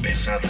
Pesada.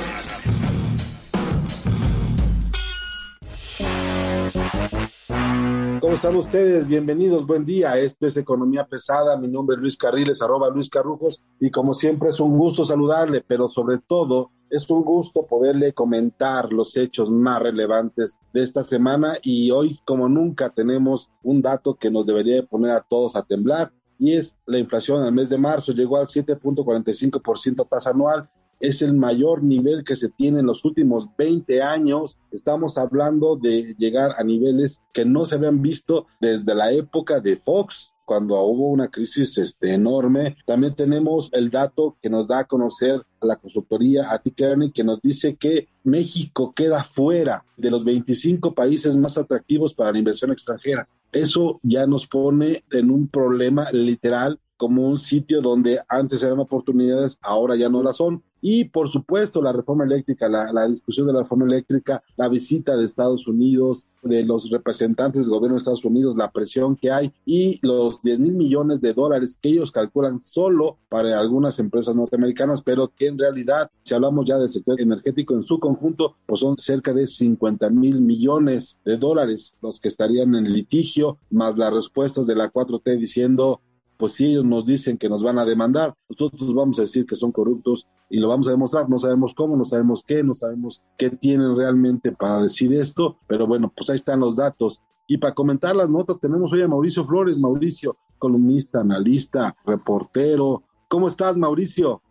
¿Cómo están ustedes? Bienvenidos, buen día. Esto es Economía Pesada. Mi nombre es Luis Carriles, arroba Luis Carrujos, y como siempre es un gusto saludarle, pero sobre todo es un gusto poderle comentar los hechos más relevantes de esta semana y hoy como nunca tenemos un dato que nos debería poner a todos a temblar y es la inflación al mes de marzo llegó al 7.45% tasa anual es el mayor nivel que se tiene en los últimos 20 años. Estamos hablando de llegar a niveles que no se habían visto desde la época de Fox, cuando hubo una crisis este, enorme. También tenemos el dato que nos da a conocer la consultoría Kearney, que nos dice que México queda fuera de los 25 países más atractivos para la inversión extranjera. Eso ya nos pone en un problema literal como un sitio donde antes eran oportunidades, ahora ya no las son. Y por supuesto, la reforma eléctrica, la, discusión de la reforma eléctrica, la visita de Estados Unidos, de los representantes del gobierno de Estados Unidos, la presión que hay y los 10 mil millones de dólares que ellos calculan solo para algunas empresas norteamericanas, pero que en realidad, si hablamos ya del sector energético en su conjunto, pues son cerca de 50 mil millones de dólares los que estarían en litigio, más las respuestas de la 4T diciendo pues si ellos nos dicen que nos van a demandar, nosotros vamos a decir que son corruptos y lo vamos a demostrar. No sabemos cómo, no sabemos qué, no sabemos qué tienen realmente para decir esto, pero bueno, pues ahí están los datos. Y para comentar las notas tenemos hoy a Mauricio Flores. Mauricio, columnista, analista, reportero. ¿Cómo estás, Mauricio?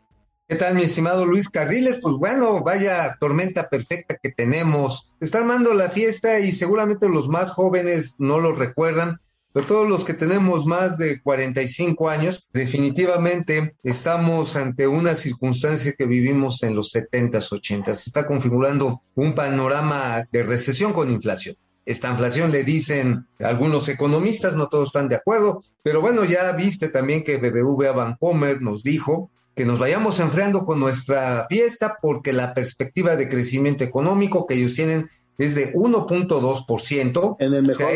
¿Qué tal, mi estimado Luis Carriles? Pues bueno, vaya tormenta perfecta que tenemos. Está armando la fiesta y seguramente los más jóvenes no lo recuerdan, pero todos los que tenemos más de 45 años, definitivamente estamos ante una circunstancia que vivimos en los 70s, 80s. Se está configurando un panorama de recesión con inflación. Esta inflación le dicen algunos economistas, no todos están de acuerdo, pero bueno, ya viste también que BBVA Bancomer nos dijo que nos vayamos enfriando con nuestra fiesta porque la perspectiva de crecimiento económico que ellos tienen es de 1.2%. En el mejor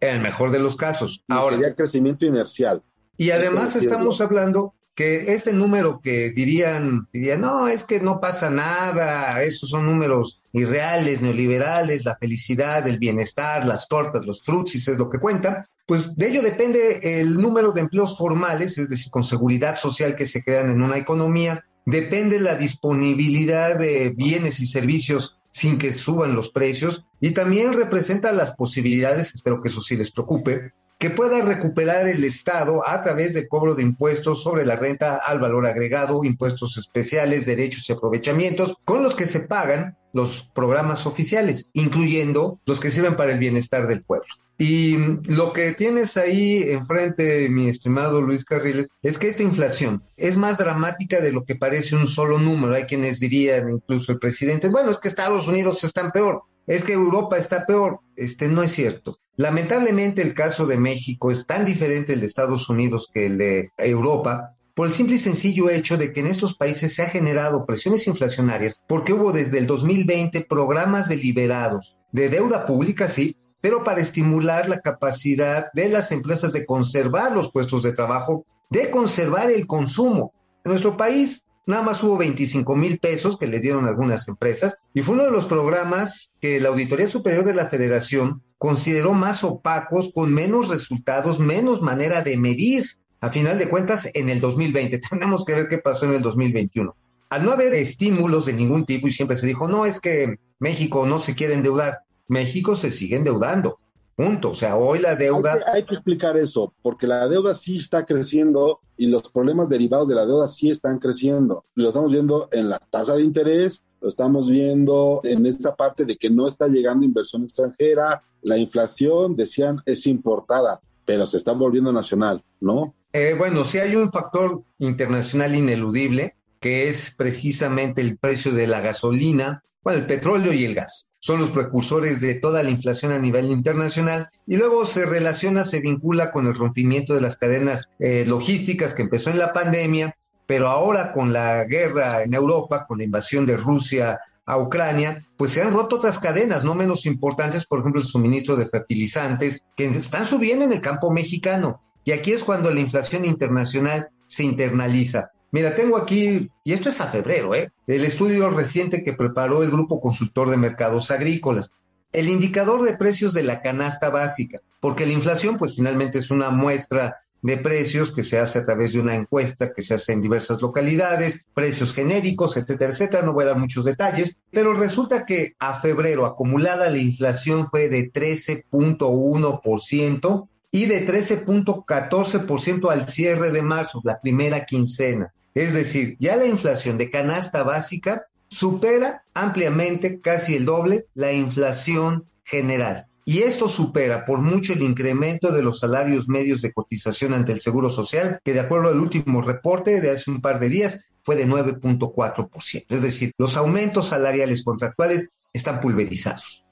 en el mejor de los casos. Ahora, sería crecimiento inercial. Y además estamos hablando que este número que dirían, dirían, no, es que no pasa nada, esos son números irreales, neoliberales, la felicidad, el bienestar, las tortas, los frutis, es lo que cuentan, pues de ello depende el número de empleos formales, es decir, con seguridad social que se crean en una economía, depende la disponibilidad de bienes y servicios sin que suban los precios y también representa las posibilidades, espero que eso sí les preocupe, que pueda recuperar el Estado a través del cobro de impuestos sobre la renta al valor agregado, impuestos especiales, derechos y aprovechamientos, con los que se pagan los programas oficiales, incluyendo los que sirven para el bienestar del pueblo. Y lo que tienes ahí enfrente, mi estimado Luis Carriles, es que esta inflación es más dramática de lo que parece un solo número. Hay quienes dirían, incluso el presidente, bueno, es que Estados Unidos está peor, es que Europa está peor. Este no es cierto. Lamentablemente el caso de México es tan diferente el de Estados Unidos que el de Europa, por el simple y sencillo hecho de que en estos países se ha generado presiones inflacionarias porque hubo desde el 2020 programas deliberados de deuda pública, sí, pero para estimular la capacidad de las empresas de conservar los puestos de trabajo, de conservar el consumo. En nuestro país nada más hubo 25 mil pesos que le dieron algunas empresas y fue uno de los programas que la Auditoría Superior de la Federación consideró más opacos, con menos resultados, menos manera de medir. A final de cuentas, en el 2020, tenemos que ver qué pasó en el 2021. Al no haber estímulos de ningún tipo y siempre se dijo, no, es que México no se quiere endeudar. México se sigue endeudando. Punto. O sea, hoy la deuda. Hay que, explicar eso, porque la deuda sí está creciendo y los problemas derivados de la deuda sí están creciendo. Lo estamos viendo en la tasa de interés, lo estamos viendo en esta parte de que no está llegando inversión extranjera, la inflación, decían, es importada, pero se está volviendo nacional, ¿no? Eh, bueno, sí hay un factor internacional ineludible, que es precisamente el precio de la gasolina, bueno, el petróleo y el gas. Son los precursores de toda la inflación a nivel internacional y luego se relaciona, se vincula con el rompimiento de las cadenas eh, logísticas que empezó en la pandemia, pero ahora con la guerra en Europa, con la invasión de Rusia a Ucrania, pues se han roto otras cadenas no menos importantes, por ejemplo, el suministro de fertilizantes, que están subiendo en el campo mexicano. Y aquí es cuando la inflación internacional se internaliza. Mira, tengo aquí, y esto es a febrero, ¿eh? el estudio reciente que preparó el Grupo Consultor de Mercados Agrícolas. El indicador de precios de la canasta básica, porque la inflación, pues finalmente es una muestra de precios que se hace a través de una encuesta que se hace en diversas localidades, precios genéricos, etcétera, etcétera. No voy a dar muchos detalles, pero resulta que a febrero acumulada la inflación fue de 13.1% y de 13.14% al cierre de marzo, la primera quincena. Es decir, ya la inflación de canasta básica supera ampliamente, casi el doble, la inflación general. Y esto supera por mucho el incremento de los salarios medios de cotización ante el Seguro Social, que de acuerdo al último reporte de hace un par de días fue de 9.4%. Es decir, los aumentos salariales contractuales están pulverizados.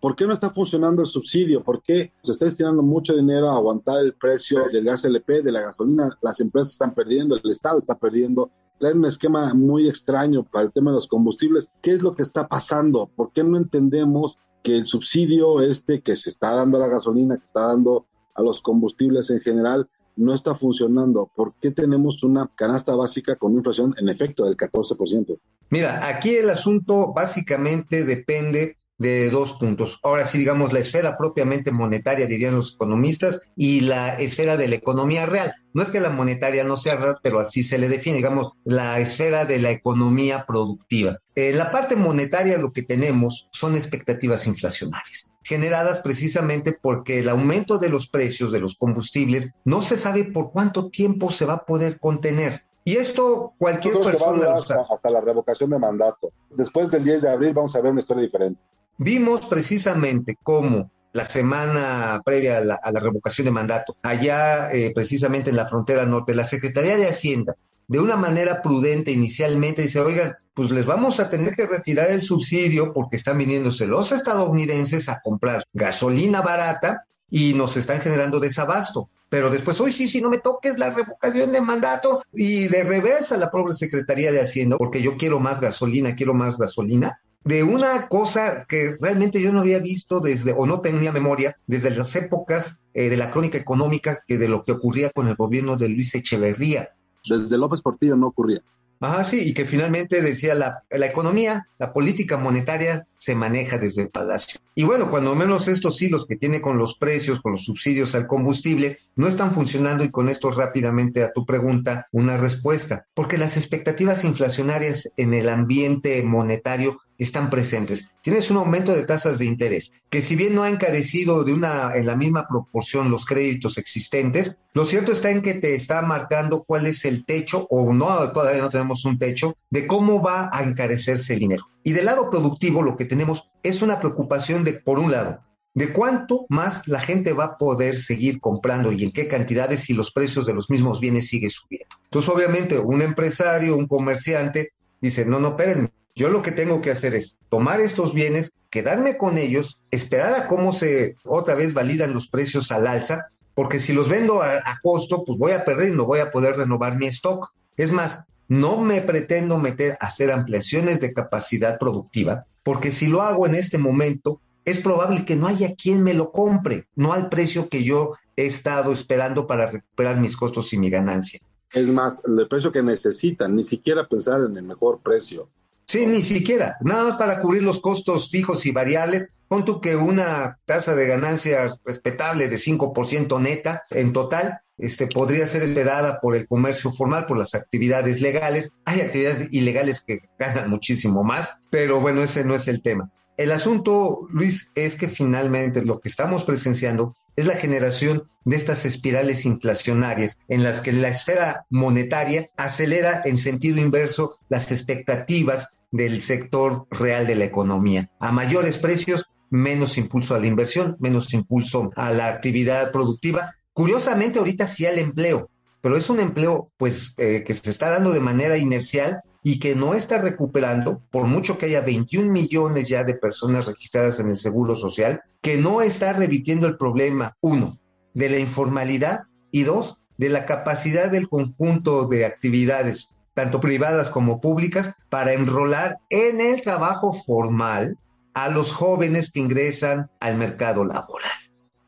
¿Por, qué no está funcionando el subsidio? ¿Por qué se está destinando mucho dinero a aguantar el precio del gas LP, de la gasolina? Las empresas están perdiendo, el Estado está perdiendo. Trae un esquema muy extraño para el tema de los combustibles. ¿Qué es lo que está pasando? ¿Por qué no entendemos que el subsidio este que se está dando a la gasolina, que está dando a los combustibles en general, no está funcionando? ¿Por qué tenemos una canasta básica con inflación en efecto del 14%? Mira, aquí el asunto básicamente depende de dos puntos. Ahora sí, digamos, la esfera propiamente monetaria, dirían los economistas, y la esfera de la economía real. No es que la monetaria no sea real, pero así se le define, digamos, la esfera de la economía productiva. En la parte monetaria lo que tenemos son expectativas inflacionarias, generadas precisamente porque el aumento de los precios de los combustibles no se sabe por cuánto tiempo se va a poder contener. Y esto cualquier persona... hasta, hasta la revocación de mandato. Después del 10 de abril vamos a ver una historia diferente. Vimos precisamente cómo la semana previa a la, revocación de mandato, allá eh, precisamente en la frontera norte, la Secretaría de Hacienda, de una manera prudente inicialmente, dice, oigan, pues les vamos a tener que retirar el subsidio porque están viniéndose los estadounidenses a comprar gasolina barata y nos están generando desabasto. Pero después, hoy sí, sí, no me toques la revocación de mandato y de reversa la pobre Secretaría de Hacienda, porque yo quiero más gasolina, quiero más gasolina de una cosa que realmente yo no había visto desde, o no tenía memoria, desde las épocas eh, de la crónica económica, que de lo que ocurría con el gobierno de Luis Echeverría. Desde López Portillo no ocurría. Ah, sí, y que finalmente decía la, la economía, la política monetaria se maneja desde el palacio. Y bueno, cuando menos estos hilos que tiene con los precios, con los subsidios al combustible, no están funcionando y con esto rápidamente a tu pregunta, una respuesta, porque las expectativas inflacionarias en el ambiente monetario están presentes. Tienes un aumento de tasas de interés, que si bien no ha encarecido de una en la misma proporción los créditos existentes, lo cierto está en que te está marcando cuál es el techo o no todavía no tenemos un techo de cómo va a encarecerse el dinero. Y del lado productivo lo que tenemos es una preocupación de por un lado de cuánto más la gente va a poder seguir comprando y en qué cantidades si los precios de los mismos bienes siguen subiendo. Entonces, obviamente, un empresario, un comerciante, dice, no, no, espérenme, yo lo que tengo que hacer es tomar estos bienes, quedarme con ellos, esperar a cómo se otra vez validan los precios al alza, porque si los vendo a, costo, pues voy a perder y no voy a poder renovar mi stock. Es más, no me pretendo meter a hacer ampliaciones de capacidad productiva, porque si lo hago en este momento, es probable que no haya quien me lo compre, no al precio que yo he estado esperando para recuperar mis costos y mi ganancia. Es más, el precio que necesitan, ni siquiera pensar en el mejor precio. Sí, ni siquiera. Nada más para cubrir los costos fijos y variables. Pon tú que una tasa de ganancia respetable de 5% neta en total este, podría ser esperada por el comercio formal, por las actividades legales. Hay actividades ilegales que ganan muchísimo más, pero bueno, ese no es el tema. El asunto, Luis, es que finalmente lo que estamos presenciando es la generación de estas espirales inflacionarias en las que la esfera monetaria acelera en sentido inverso las expectativas del sector real de la economía. A mayores precios, menos impulso a la inversión, menos impulso a la actividad productiva. Curiosamente, ahorita sí al empleo, pero es un empleo pues eh, que se está dando de manera inercial y que no está recuperando, por mucho que haya 21 millones ya de personas registradas en el Seguro Social, que no está revirtiendo el problema, uno, de la informalidad y dos, de la capacidad del conjunto de actividades, tanto privadas como públicas, para enrolar en el trabajo formal a los jóvenes que ingresan al mercado laboral.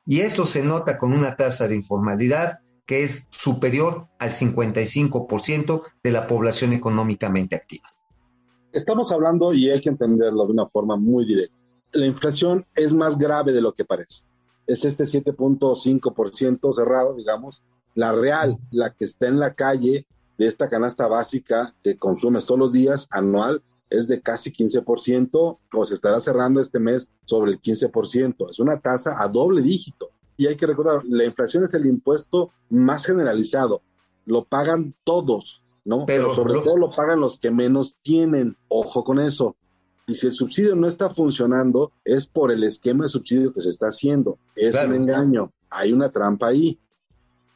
Y esto se nota con una tasa de informalidad que es superior al 55% de la población económicamente activa. Estamos hablando, y hay que entenderlo de una forma muy directa, la inflación es más grave de lo que parece. Es este 7.5% cerrado, digamos, la real, la que está en la calle de esta canasta básica que consume todos los días anual, es de casi 15% o se estará cerrando este mes sobre el 15%. Es una tasa a doble dígito. Y hay que recordar, la inflación es el impuesto más generalizado. Lo pagan todos, ¿no? Pero, sobre todo lo pagan los que menos tienen. Ojo con eso. Y si el subsidio no está funcionando, es por el esquema de subsidio que se está haciendo. Es un engaño. Hay una trampa ahí.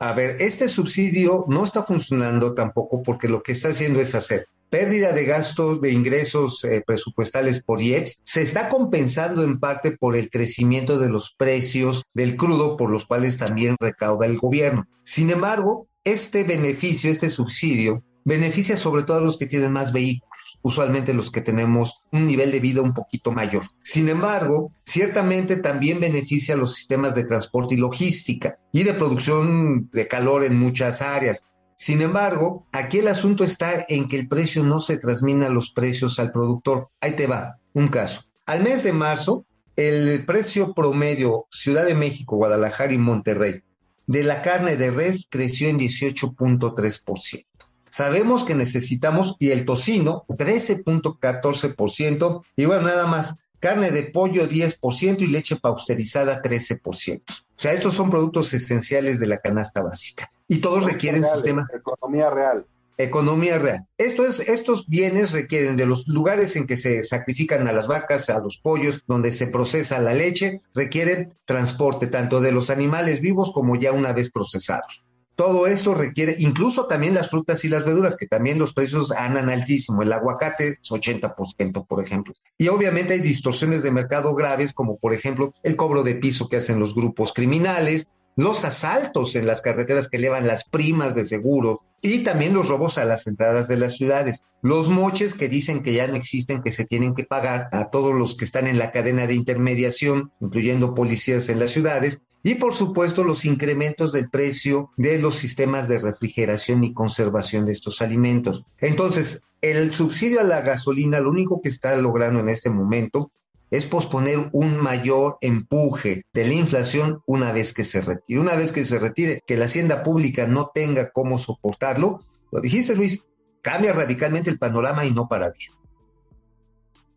A ver, este subsidio no está funcionando tampoco porque lo que está haciendo es hacer pérdida de gastos de ingresos eh, presupuestales por IEPS se está compensando en parte por el crecimiento de los precios del crudo, por los cuales también recauda el gobierno. Sin embargo, este beneficio, este subsidio, beneficia sobre todo a los que tienen más vehículos usualmente los que tenemos un nivel de vida un poquito mayor. Sin embargo, ciertamente también beneficia a los sistemas de transporte y logística y de producción de calor en muchas áreas. Sin embargo, aquí el asunto está en que el precio no se transmina los precios al productor. Ahí te va, un caso. Al mes de marzo, el precio promedio Ciudad de México, Guadalajara y Monterrey de la carne de res creció en 18.3%. Sabemos que necesitamos, y el tocino, 13.14%, y bueno, nada más, carne de pollo 10% y leche pausterizada 13%. O sea, estos son productos esenciales de la canasta básica y todos requieren sistema. Economía real. Economía real. Esto es, estos bienes requieren de los lugares en que se sacrifican a las vacas, a los pollos, donde se procesa la leche, requieren transporte tanto de los animales vivos como ya una vez procesados. Todo esto requiere, incluso también las frutas y las verduras, que también los precios andan altísimo. El aguacate es 80%, por ejemplo. Y obviamente hay distorsiones de mercado graves, como por ejemplo el cobro de piso que hacen los grupos criminales, los asaltos en las carreteras que elevan las primas de seguro y también los robos a las entradas de las ciudades, los moches que dicen que ya no existen, que se tienen que pagar a todos los que están en la cadena de intermediación, incluyendo policías en las ciudades, y por supuesto los incrementos del precio de los sistemas de refrigeración y conservación de estos alimentos. Entonces, el subsidio a la gasolina lo único que está logrando en este momento es posponer un mayor empuje de la inflación una vez que se retire. Una vez que se retire, que la hacienda pública no tenga cómo soportarlo, lo dijiste Luis, cambia radicalmente el panorama y no para bien.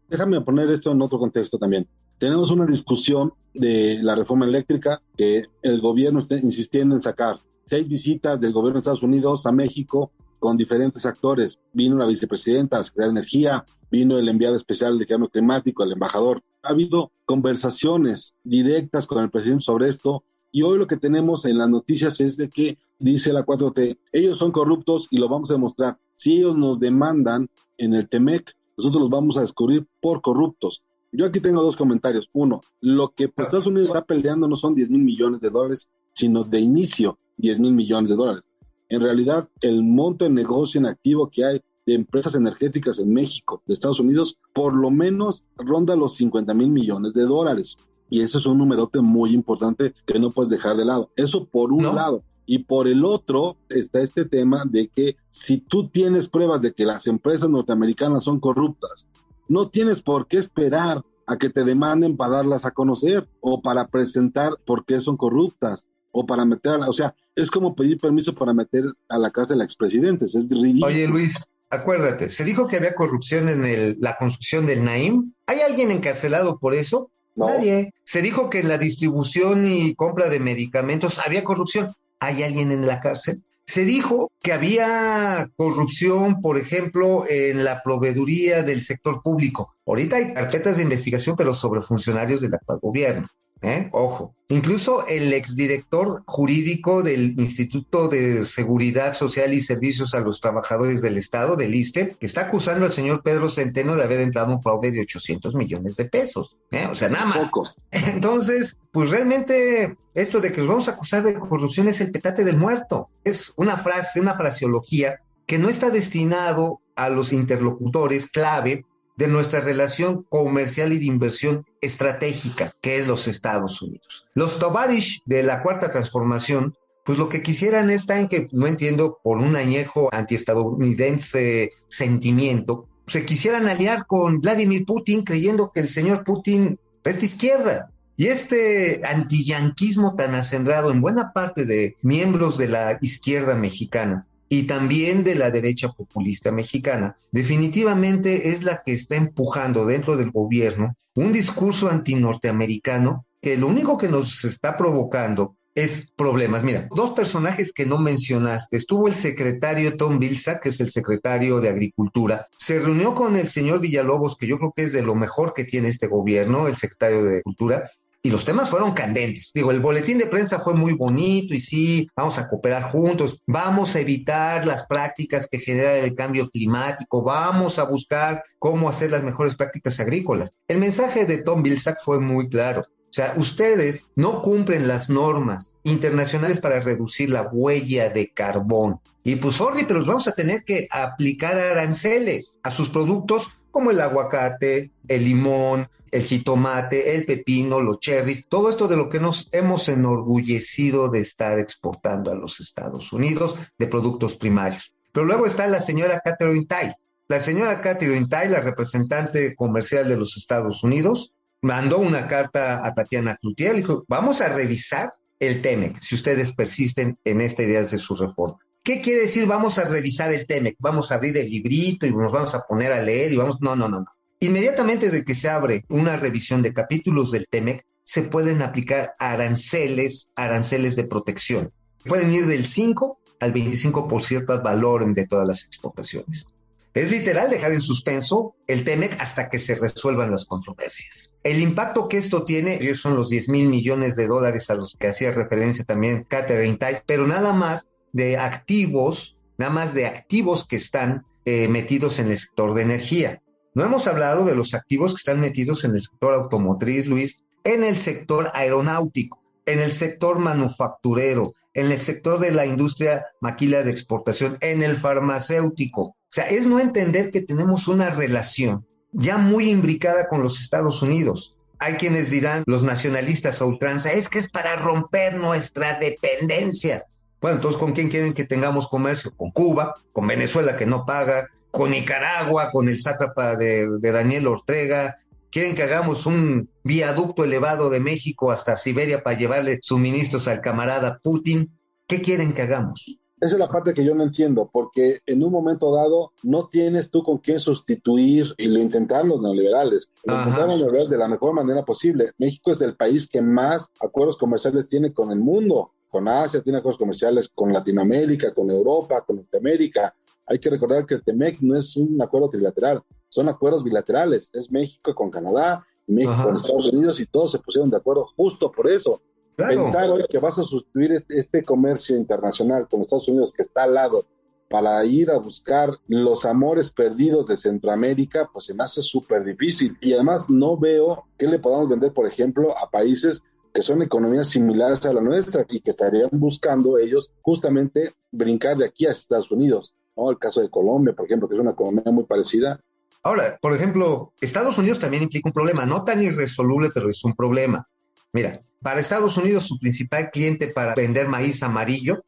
Déjame poner esto en otro contexto también. Tenemos una discusión de la reforma eléctrica que el gobierno está insistiendo en sacar. Seis visitas del gobierno de Estados Unidos a México con diferentes actores. Vino la vicepresidenta, la secretaria de Energía, vino el enviado especial de cambio climático, el embajador. Ha habido conversaciones directas con el presidente sobre esto y hoy lo que tenemos en las noticias es de que dice la 4T, ellos son corruptos y lo vamos a demostrar. Si ellos nos demandan en el TEMEC, nosotros los vamos a descubrir por corruptos. Yo aquí tengo dos comentarios. Uno, lo que pues, Estados Unidos está peleando no son 10 mil millones de dólares, sino de inicio 10 mil millones de dólares. En realidad, el monto de negocio en activo que hay de empresas energéticas en México, de Estados Unidos, por lo menos ronda los 50 mil millones de dólares. Y eso es un numerote muy importante que no puedes dejar de lado. Eso por un lado. Y por el otro está este tema de que si tú tienes pruebas de que las empresas norteamericanas son corruptas, no tienes por qué esperar a que te demanden para darlas a conocer o para presentar por qué son corruptas o para meter a la, o sea, es como pedir permiso para meter a la casa de la expresidente, es ridículo. Oye Luis, acuérdate, se dijo que había corrupción en el, la construcción del Naim. ¿Hay alguien encarcelado por eso? Nadie. Se dijo que en la distribución y compra de medicamentos había corrupción. ¿Hay alguien en la cárcel? Se dijo que había corrupción, por ejemplo, en la proveeduría del sector público. Ahorita hay carpetas de investigación, pero sobre funcionarios del actual gobierno. ¿Eh? Ojo. Incluso el exdirector jurídico del Instituto de Seguridad Social y Servicios a los Trabajadores del Estado, del ISTE, que está acusando al señor Pedro Centeno de haber entrado un fraude de 800 millones de pesos. ¿eh? O sea, nada más. Entonces, pues realmente esto de que nos vamos a acusar de corrupción es el petate del muerto. Es una frase, una fraseología que no está destinado a los interlocutores clave de nuestra relación comercial y de inversión estratégica, que es los Estados Unidos. Los Tovarish de la Cuarta Transformación, pues lo que quisieran está en que, no entiendo, por un añejo antiestadounidense sentimiento, se quisieran aliar con Vladimir Putin creyendo que el señor Putin es de izquierda. Y este antiyanquismo tan acendrado en buena parte de miembros de la izquierda mexicana, y también de la derecha populista mexicana, definitivamente es la que está empujando dentro del gobierno un discurso antinorteamericano que lo único que nos está provocando es problemas. Mira, dos personajes que no mencionaste. Estuvo el secretario Tom Vilsack, que es el secretario de Agricultura. Se reunió con el señor Villalobos, que yo creo que es de lo mejor que tiene este gobierno, el secretario de Agricultura, y los temas fueron candentes. Digo, el boletín de prensa fue muy bonito y sí, vamos a cooperar juntos, vamos a evitar las prácticas que generan el cambio climático, vamos a buscar cómo hacer las mejores prácticas agrícolas. El mensaje de Tom Vilsack fue muy claro. O sea, ustedes no cumplen las normas internacionales para reducir la huella de carbón. Y pues, sorry, pero los vamos a tener que aplicar aranceles a sus productos como el aguacate, el limón, el jitomate, el pepino, los cherries, todo esto de lo que nos hemos enorgullecido de estar exportando a los Estados Unidos de productos primarios. Pero luego está la señora Catherine Tai. La señora Catherine Tai, la representante comercial de los Estados Unidos, mandó una carta a Tatiana Cloutier, dijo, vamos a revisar el TEMEC si ustedes persisten en esta idea de su reforma. ¿Qué quiere decir vamos a revisar el TEMEC? Vamos a abrir el librito y nos vamos a poner a leer y vamos... No, no, no, no. Inmediatamente de que se abre una revisión de capítulos del TEMEC, se pueden aplicar aranceles, aranceles de protección. Pueden ir del 5 al 25% al valor de todas las exportaciones. Es literal dejar en suspenso el TEMEC hasta que se resuelvan las controversias. El impacto que esto tiene son los 10 mil millones de dólares a los que hacía referencia también Catherine Tai, pero nada más de activos, nada más de activos que están eh, metidos en el sector de energía. No hemos hablado de los activos que están metidos en el sector automotriz, Luis, en el sector aeronáutico, en el sector manufacturero, en el sector de la industria maquila de exportación, en el farmacéutico. O sea, es no entender que tenemos una relación ya muy imbricada con los Estados Unidos. Hay quienes dirán, los nacionalistas a ultranza, es que es para romper nuestra dependencia. Bueno, entonces, ¿con quién quieren que tengamos comercio? Con Cuba, con Venezuela que no paga, con Nicaragua, con el sátrapa de, Daniel Ortega. Quieren que hagamos un viaducto elevado de México hasta Siberia para llevarle suministros al camarada Putin. ¿Qué quieren que hagamos? Esa es la parte que yo no entiendo, porque en un momento dado no tienes tú con quién sustituir y lo intentaron los neoliberales. Lo intentaron los neoliberales de la mejor manera posible. México es el país que más acuerdos comerciales tiene con el mundo con Asia, tiene acuerdos comerciales con Latinoamérica, con Europa, con Norteamérica. Hay que recordar que el TEMEC no es un acuerdo trilateral, son acuerdos bilaterales. Es México con Canadá, México con Estados Unidos y todos se pusieron de acuerdo justo por eso. Pensar hoy que vas a sustituir este, este, comercio internacional con Estados Unidos que está al lado para ir a buscar los amores perdidos de Centroamérica, pues se me hace súper difícil. Y además no veo qué le podamos vender, por ejemplo, a países que son economías similares a la nuestra y que estarían buscando ellos justamente brincar de aquí a Estados Unidos. ¿no? El caso de Colombia, por ejemplo, que es una economía muy parecida. Ahora, por ejemplo, Estados Unidos también implica un problema, no tan irresoluble, pero es un problema. Mira, para Estados Unidos su principal cliente para vender maíz amarillo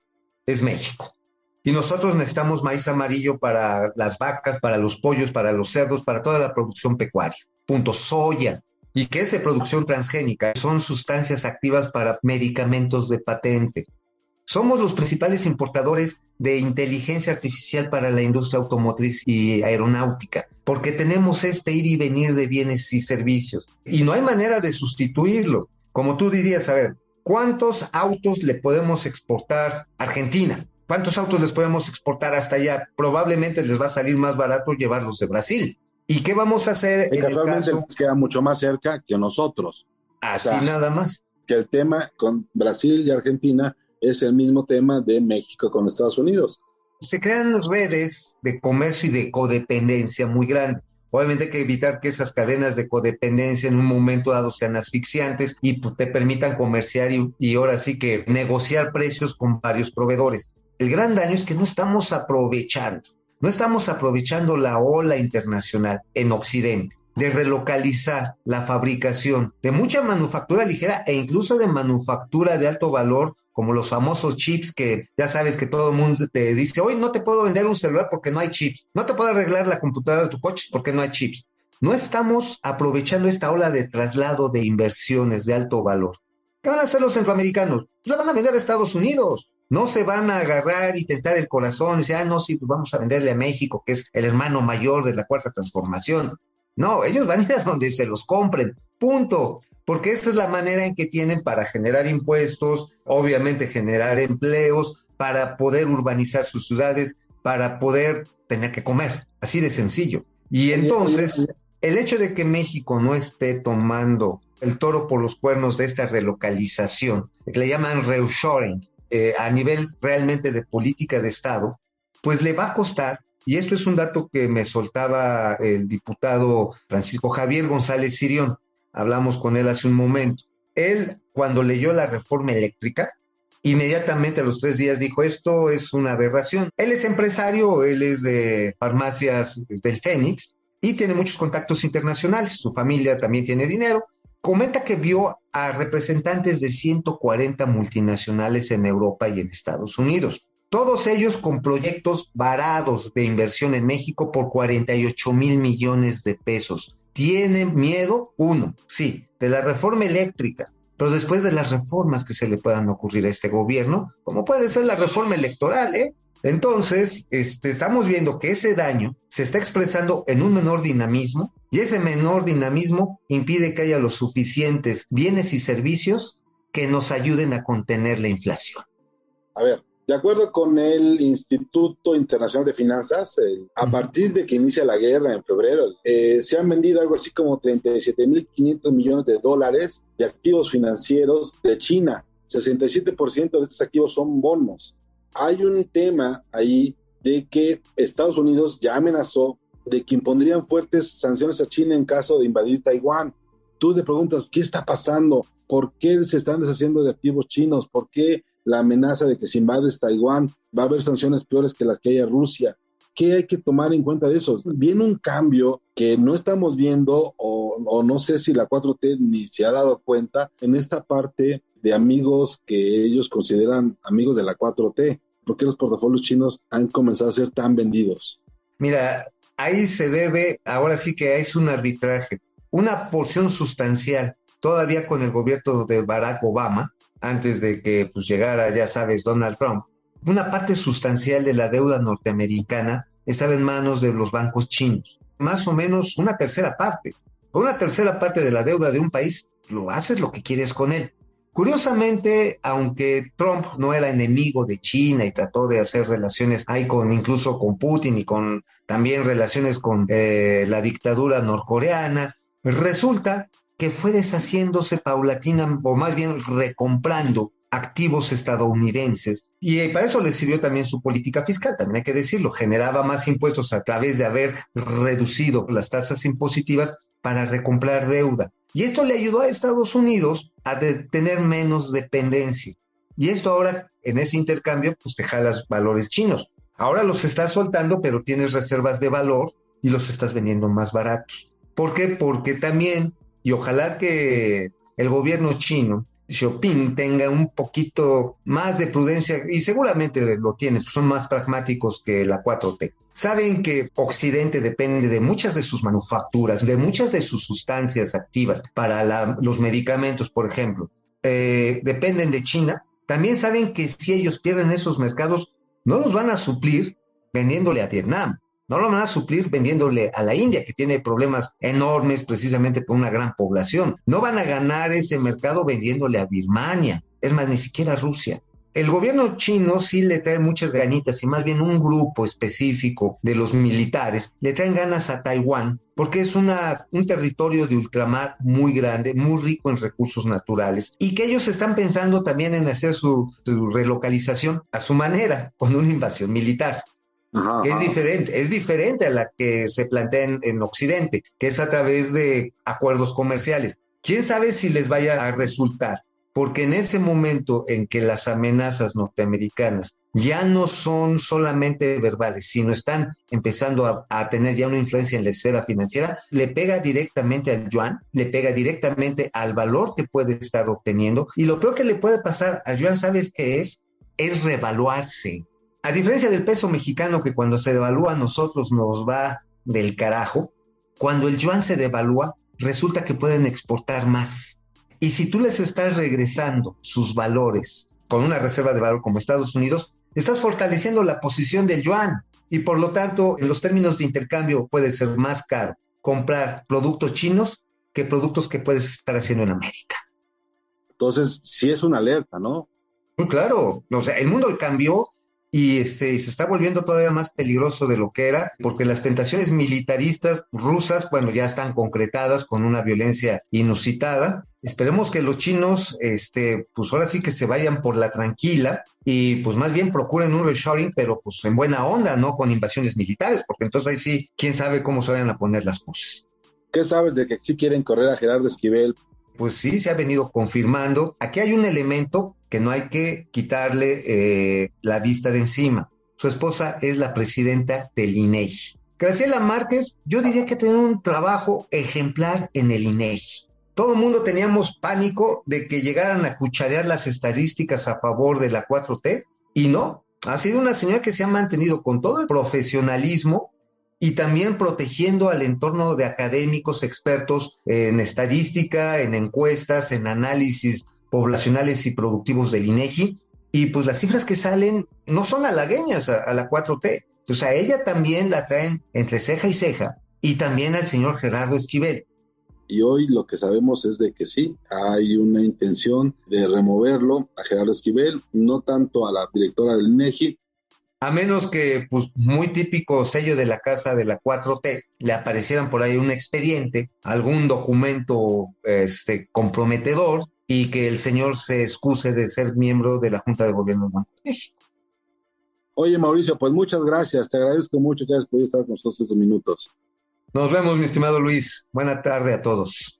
es México. Y nosotros necesitamos maíz amarillo para las vacas, para los pollos, para los cerdos, para toda la producción pecuaria. Punto. Soya, y que es de producción transgénica, son sustancias activas para medicamentos de patente. Somos los principales importadores de inteligencia artificial para la industria automotriz y aeronáutica, porque tenemos este ir y venir de bienes y servicios. Y no hay manera de sustituirlo. Como tú dirías, a ver, ¿cuántos autos le podemos exportar a Argentina? ¿Cuántos autos les podemos exportar hasta allá? Probablemente les va a salir más barato llevarlos de Brasil. ¿Y qué vamos a hacer? en casualmente el caso? queda mucho más cerca que nosotros. Así nada más. Que el tema con Brasil y Argentina es el mismo tema de México con Estados Unidos. Se crean redes de comercio y de codependencia muy grandes. Obviamente hay que evitar que esas cadenas de codependencia en un momento dado sean asfixiantes y pues, te permitan comerciar y, y ahora sí que negociar precios con varios proveedores. El gran daño es que no estamos aprovechando, no estamos aprovechando la ola internacional en Occidente de relocalizar la fabricación de mucha manufactura ligera e incluso de manufactura de alto valor, como los famosos chips que ya sabes que todo el mundo te dice, hoy no te puedo vender un celular porque no hay chips, no te puedo arreglar la computadora de tu coche porque no hay chips. No estamos aprovechando esta ola de traslado de inversiones de alto valor. ¿Qué van a hacer los centroamericanos? Pues la van a vender a Estados Unidos. No se van a agarrar y tentar el corazón y decir, ah, no, sí, pues vamos a venderle a México, que es el hermano mayor de la cuarta transformación. No, ellos van a ir a donde se los compren, punto. Porque esa es la manera en que tienen para generar impuestos, obviamente generar empleos, para poder urbanizar sus ciudades, para poder tener que comer. Así de sencillo. Y entonces, el hecho de que México no esté tomando el toro por los cuernos de esta relocalización, que le llaman reshoring, eh, a nivel realmente de política de Estado, pues le va a costar y esto es un dato que me soltaba el diputado Francisco Javier González Sirión. Hablamos con él hace un momento. Él, cuando leyó la reforma eléctrica, inmediatamente a los tres días dijo, esto es una aberración. Él es empresario, él es de farmacias del Fénix y tiene muchos contactos internacionales. Su familia también tiene dinero. Comenta que vio a representantes de 140 multinacionales en Europa y en Estados Unidos todos ellos con proyectos varados de inversión en México por 48 mil millones de pesos. ¿Tienen miedo? Uno, sí, de la reforma eléctrica, pero después de las reformas que se le puedan ocurrir a este gobierno, como puede ser la reforma electoral, ¿eh? Entonces, este, estamos viendo que ese daño se está expresando en un menor dinamismo y ese menor dinamismo impide que haya los suficientes bienes y servicios que nos ayuden a contener la inflación. A ver, de acuerdo con el Instituto Internacional de Finanzas, a partir de que inicia la guerra en febrero, eh, se han vendido algo así como 37.500 millones de dólares de activos financieros de China. 67% de estos activos son bonos. Hay un tema ahí de que Estados Unidos ya amenazó de que impondrían fuertes sanciones a China en caso de invadir Taiwán. Tú te preguntas, ¿qué está pasando? ¿Por qué se están deshaciendo de activos chinos? ¿Por qué la amenaza de que si invades Taiwán va a haber sanciones peores que las que haya Rusia. ¿Qué hay que tomar en cuenta de eso? Viene un cambio que no estamos viendo o, no sé si la 4T ni se ha dado cuenta en esta parte de amigos que ellos consideran amigos de la 4T. ¿Por qué los portafolios chinos han comenzado a ser tan vendidos? Mira, ahí se debe, ahora sí que es un arbitraje, una porción sustancial, todavía con el gobierno de Barack Obama, antes de que pues, llegara, ya sabes, Donald Trump, una parte sustancial de la deuda norteamericana estaba en manos de los bancos chinos, más o menos una tercera parte. Una tercera parte de la deuda de un país, lo haces lo que quieres con él. Curiosamente, aunque Trump no era enemigo de China y trató de hacer relaciones ahí con incluso con Putin y con también relaciones con eh, la dictadura norcoreana, resulta que fue deshaciéndose paulatina, o más bien recomprando activos estadounidenses. Y para eso le sirvió también su política fiscal, también hay que decirlo, generaba más impuestos a través de haber reducido las tasas impositivas para recomprar deuda. Y esto le ayudó a Estados Unidos a tener menos dependencia. Y esto ahora, en ese intercambio, pues te jalas valores chinos. Ahora los estás soltando, pero tienes reservas de valor y los estás vendiendo más baratos. ¿Por qué? Porque también y ojalá que el gobierno chino, Xiaoping, tenga un poquito más de prudencia y seguramente lo tiene, pues son más pragmáticos que la 4T. Saben que Occidente depende de muchas de sus manufacturas, de muchas de sus sustancias activas para los medicamentos, por ejemplo. Eh, dependen de China. También saben que si ellos pierden esos mercados, no los van a suplir vendiéndole a Vietnam no lo van a suplir vendiéndole a la India, que tiene problemas enormes precisamente por una gran población. No van a ganar ese mercado vendiéndole a Birmania. Es más, ni siquiera a Rusia. el gobierno chino sí le trae muchas ganitas y más bien un grupo específico de los militares le traen ganas a Taiwán porque es un territorio de ultramar muy grande, muy rico en recursos naturales y que ellos están pensando también en hacer su, relocalización a su manera, con una invasión militar. Es diferente, es diferente a la que se plantea en, en Occidente, que es a través de acuerdos comerciales. ¿Quién sabe si les vaya a resultar? porque en ese momento en que las amenazas norteamericanas ya no son solamente verbales, sino están empezando a, tener ya una influencia en la esfera financiera, le pega directamente al yuan, le pega directamente al valor que puede estar obteniendo y lo peor que le puede pasar al yuan, ¿sabes qué es? Es revaluarse. A diferencia del peso mexicano que cuando se devalúa a nosotros nos va del carajo, cuando el yuan se devalúa, resulta que pueden exportar más y si tú les estás regresando sus valores con una reserva de valor como Estados Unidos, estás fortaleciendo la posición del yuan y por lo tanto en los términos de intercambio puede ser más caro comprar productos chinos que productos que puedes estar haciendo en América. Entonces, sí es una alerta, ¿no? Claro, o sea, el mundo cambió y este, se está volviendo todavía más peligroso de lo que era, porque las tentaciones militaristas rusas, bueno, ya están concretadas con una violencia inusitada. Esperemos que los chinos, este, pues ahora sí que se vayan por la tranquila y pues más bien procuren un reshoring, pero pues en buena onda, no con invasiones militares, porque entonces ahí sí, quién sabe cómo se vayan a poner las cosas. ¿Qué sabes de que sí quieren correr a Gerardo Esquivel? Pues sí, se ha venido confirmando. Aquí hay un elemento que no hay que quitarle eh, la vista de encima. Su esposa es la presidenta del INEI. Graciela Márquez, yo diría que tiene un trabajo ejemplar en el INEI. Todo el mundo teníamos pánico de que llegaran a cucharear las estadísticas a favor de la 4T y no. Ha sido una señora que se ha mantenido con todo el profesionalismo y también protegiendo al entorno de académicos expertos en estadística, en encuestas, en análisis poblacionales y productivos del INEGI, y pues las cifras que salen no son halagueñas a, la 4T. Entonces a ella también la traen entre ceja y ceja, y también al señor Gerardo Esquivel. Y hoy lo que sabemos es de que sí, hay una intención de removerlo a Gerardo Esquivel, no tanto a la directora del INEGI, a menos que, pues, muy típico sello de la casa de la 4T, le aparecieran por ahí un expediente, algún documento este, comprometedor y que el señor se excuse de ser miembro de la Junta de Gobierno de Oye, Mauricio, pues muchas gracias. Te agradezco mucho que hayas podido estar con nosotros estos minutos. Nos vemos, mi estimado Luis. Buena tarde a todos.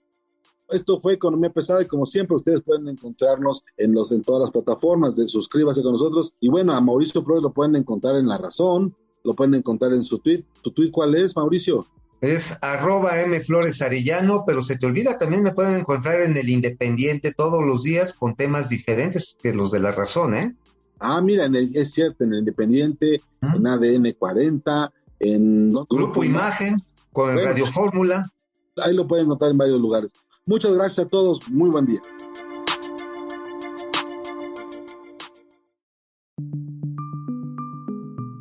Esto fue Economía Pesada y como siempre ustedes pueden encontrarnos en los en todas las plataformas de suscríbase con nosotros y bueno a Mauricio Flores lo pueden encontrar en La Razón, lo pueden encontrar en su tweet. ¿Tu tweet cuál es, Mauricio? Es arroba M Flores Arellano, pero se te olvida, también me pueden encontrar en el Independiente todos los días con temas diferentes que los de la razón, ¿eh? Ah, mira, es cierto, en el Independiente, en ADN 40, en Grupo, Imagen, con Radio Fórmula. Ahí lo pueden encontrar en varios lugares. Muchas gracias a todos, muy buen día.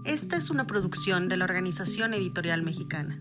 Esta es una producción de la Organización Editorial Mexicana.